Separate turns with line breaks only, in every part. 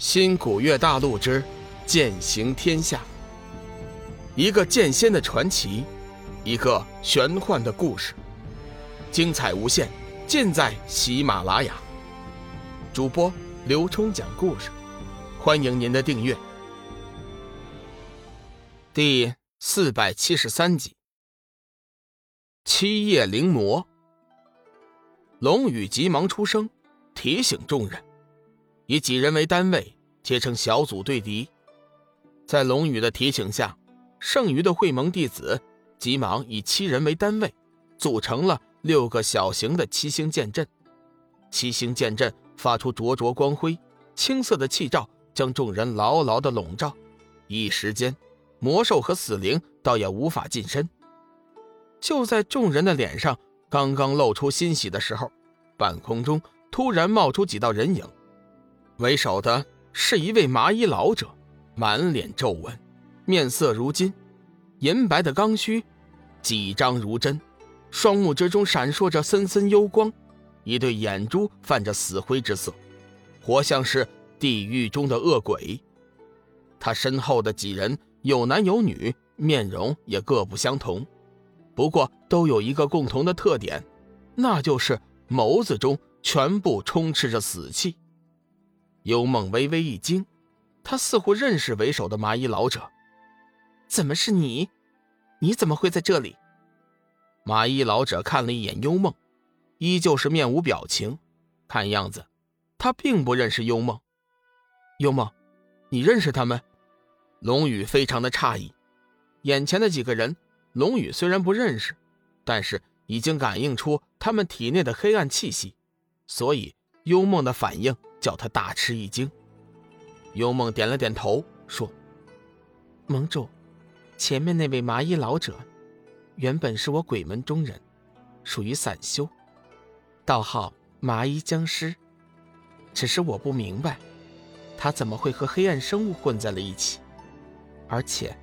新古月大陆之剑行天下，一个剑仙的传奇，一个玄幻的故事，精彩无限，尽在喜马拉雅。主播刘冲讲故事，欢迎您的订阅。第四百七十三集，七叶灵魔。龙宇急忙出声，提醒众人。以几人为单位，结成小组对敌。在龙宇的提醒下，剩余的会盟弟子急忙以七人为单位，组成了六个小型的七星剑阵。七星剑阵发出灼灼光辉，青色的气罩将众人牢牢的笼罩。一时间，魔兽和死灵倒也无法近身。就在众人的脸上刚刚露出欣喜的时候，半空中突然冒出几道人影。为首的是一位麻衣老者，满脸皱纹，面色如金，银白的刚须，几张如针，双目之中闪烁着森森幽光，一对眼珠泛着死灰之色，活像是地狱中的恶鬼。他身后的几人有男有女，面容也各不相同，不过都有一个共同的特点，那就是眸子中全部充斥着死气。幽梦微微一惊，他似乎认识为首的麻衣老者。
怎么是你？你怎么会在这里？
麻衣老者看了一眼幽梦，依旧是面无表情。看样子，他并不认识幽梦。幽梦，你认识他们？龙宇非常的诧异。眼前的几个人，龙宇虽然不认识，但是已经感应出他们体内的黑暗气息，所以幽梦的反应。叫他大吃一惊。幽梦点了点头，说：“
盟主，前面那位麻衣老者，原本是我鬼门中人，属于散修，道号麻衣僵尸。只是我不明白，他怎么会和黑暗生物混在了一起？而且，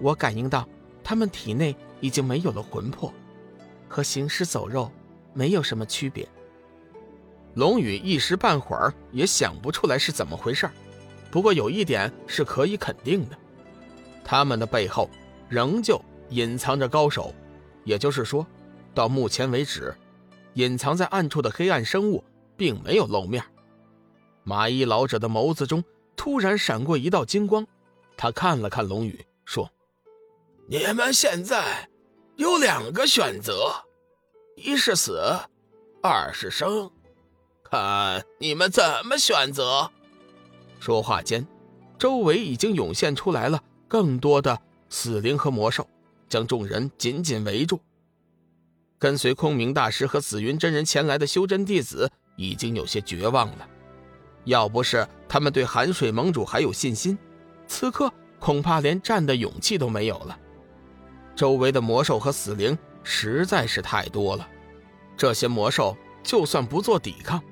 我感应到他们体内已经没有了魂魄，和行尸走肉没有什么区别。”
龙宇一时半会儿也想不出来是怎么回事不过有一点是可以肯定的，他们的背后仍旧隐藏着高手，也就是说，到目前为止，隐藏在暗处的黑暗生物并没有露面。麻衣老者的眸子中突然闪过一道金光，他看了看龙宇，说：“
你们现在有两个选择，一是死，二是生。”看你们怎么选择。
说话间，周围已经涌现出来了更多的死灵和魔兽，将众人紧紧围住。跟随空明大师和紫云真人前来的修真弟子已经有些绝望了。要不是他们对寒水盟主还有信心，此刻恐怕连战的勇气都没有了。周围的魔兽和死灵实在是太多了，这些魔兽就算不做抵抗。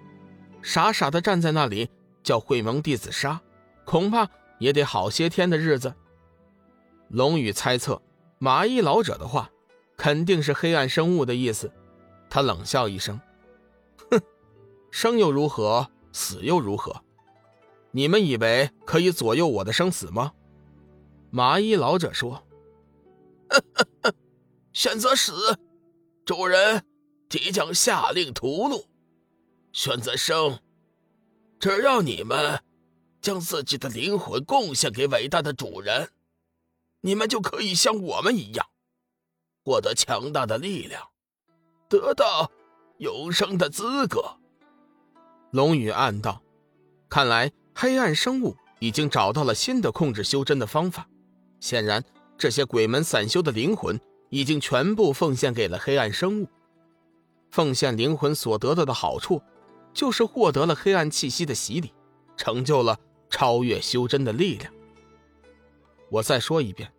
傻傻的站在那里，叫会盟弟子杀，恐怕也得好些天的日子。龙宇猜测，麻衣老者的话，肯定是黑暗生物的意思。他冷笑一声：“哼，生又如何，死又如何？你们以为可以左右我的生死吗？”
麻衣老者说：“ 选择死，主人即将下令屠戮。”选择生，只要你们将自己的灵魂贡献给伟大的主人，你们就可以像我们一样，获得强大的力量，得到永生的资格。
龙宇暗道：看来黑暗生物已经找到了新的控制修真的方法。显然，这些鬼门散修的灵魂已经全部奉献给了黑暗生物。奉献灵魂所得到的好处。就是获得了黑暗气息的洗礼，成就了超越修真的力量。我再说一遍，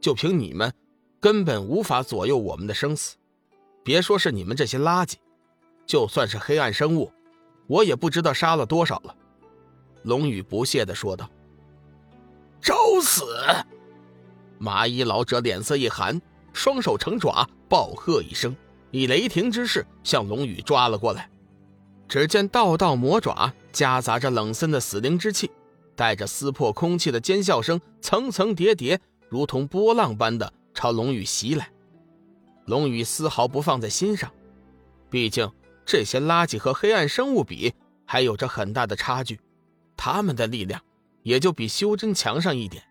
就凭你们，根本无法左右我们的生死。别说是你们这些垃圾，就算是黑暗生物，我也不知道杀了多少了。龙宇不屑地说道：“
找死！”
麻衣老者脸色一寒，双手成爪，暴喝一声，以雷霆之势向龙宇抓了过来。只见道道魔爪夹杂着冷森的死灵之气，带着撕破空气的尖笑声，层层叠叠，如同波浪般的朝龙宇袭来。龙宇丝毫不放在心上，毕竟这些垃圾和黑暗生物比，还有着很大的差距。他们的力量也就比修真强上一点。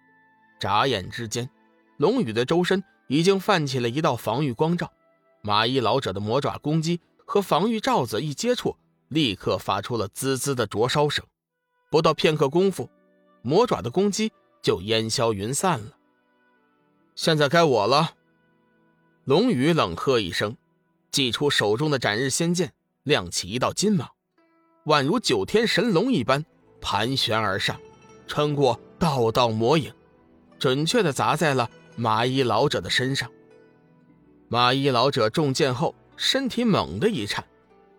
眨眼之间，龙宇的周身已经泛起了一道防御光罩。马衣老者的魔爪攻击和防御罩子一接触，立刻发出了滋滋的灼烧声。不到片刻功夫，魔爪的攻击就烟消云散了。现在该我了。龙宇冷喝一声，祭出手中的斩日仙剑，亮起一道金芒，宛如九天神龙一般。盘旋而上，穿过道道魔影，准确地砸在了麻衣老者的身上。麻衣老者中箭后，身体猛地一颤，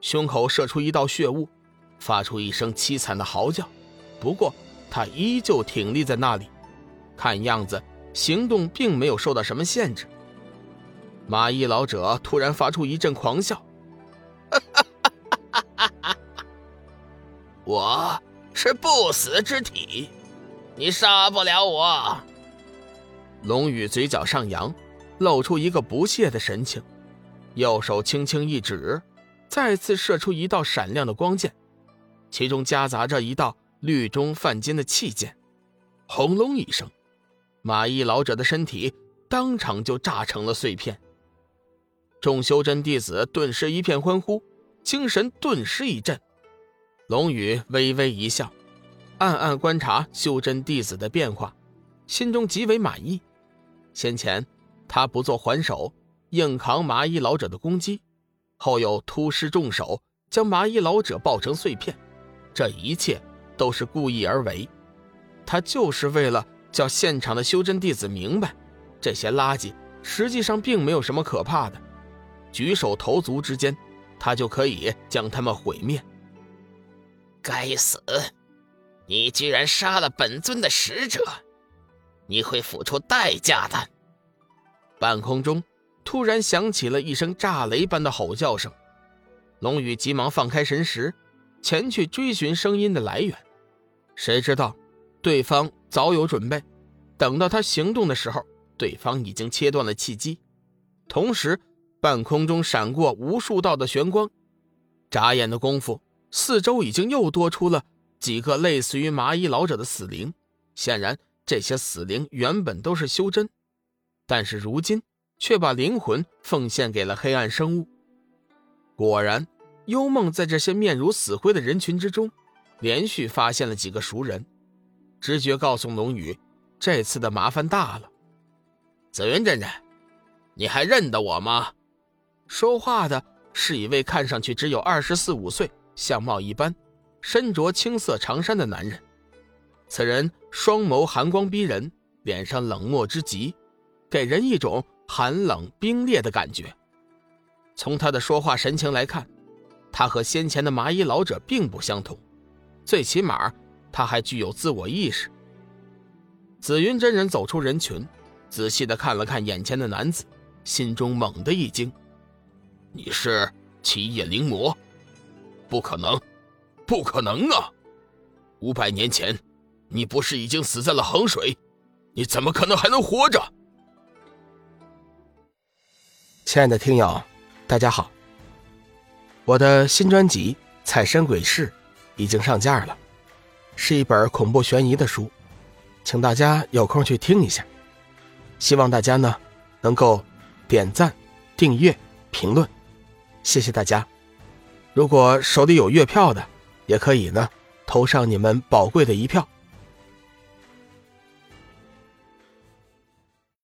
胸口射出一道血雾，发出一声凄惨的嚎叫。不过他依旧挺立在那里，看样子行动并没有受到什么限制。麻衣老者突然发出一阵狂笑：“
我。”是不死之体，你杀不了我。
龙宇嘴角上扬，露出一个不屑的神情，右手轻轻一指，再次射出一道闪亮的光剑，其中夹杂着一道绿中泛金的气剑。轰隆一声，马衣老者的身体当场就炸成了碎片。众修真弟子顿时一片欢呼，精神顿时一振。龙宇微微一笑，暗暗观察修真弟子的变化，心中极为满意。先前他不做还手，硬扛麻衣老者的攻击，后又突施重手，将麻衣老者爆成碎片，这一切都是故意而为。他就是为了叫现场的修真弟子明白，这些垃圾实际上并没有什么可怕的，举手投足之间，他就可以将他们毁灭。
该死！你居然杀了本尊的使者，你会付出代价的。
半空中突然响起了一声炸雷般的吼叫声，龙宇急忙放开神识，前去追寻声音的来源。谁知道，对方早有准备，等到他行动的时候，对方已经切断了气机，同时半空中闪过无数道的玄光，眨眼的功夫。四周已经又多出了几个类似于麻衣老者的死灵，显然这些死灵原本都是修真，但是如今却把灵魂奉献给了黑暗生物。果然，幽梦在这些面如死灰的人群之中，连续发现了几个熟人，直觉告诉龙宇，这次的麻烦大了。
紫云真人，你还认得我吗？
说话的是一位看上去只有二十四五岁。相貌一般，身着青色长衫的男人。此人双眸寒光逼人，脸上冷漠之极，给人一种寒冷冰冽的感觉。从他的说话神情来看，他和先前的麻衣老者并不相同，最起码他还具有自我意识。紫云真人走出人群，仔细的看了看眼前的男子，心中猛地一惊：“
你是七叶灵魔？”不可能，不可能啊！五百年前，你不是已经死在了衡水？你怎么可能还能活着？
亲爱的听友，大家好，我的新专辑《彩山鬼事》已经上架了，是一本恐怖悬疑的书，请大家有空去听一下。希望大家呢能够点赞、订阅、评论，谢谢大家。如果手里有月票的，也可以呢，投上你们宝贵的一票。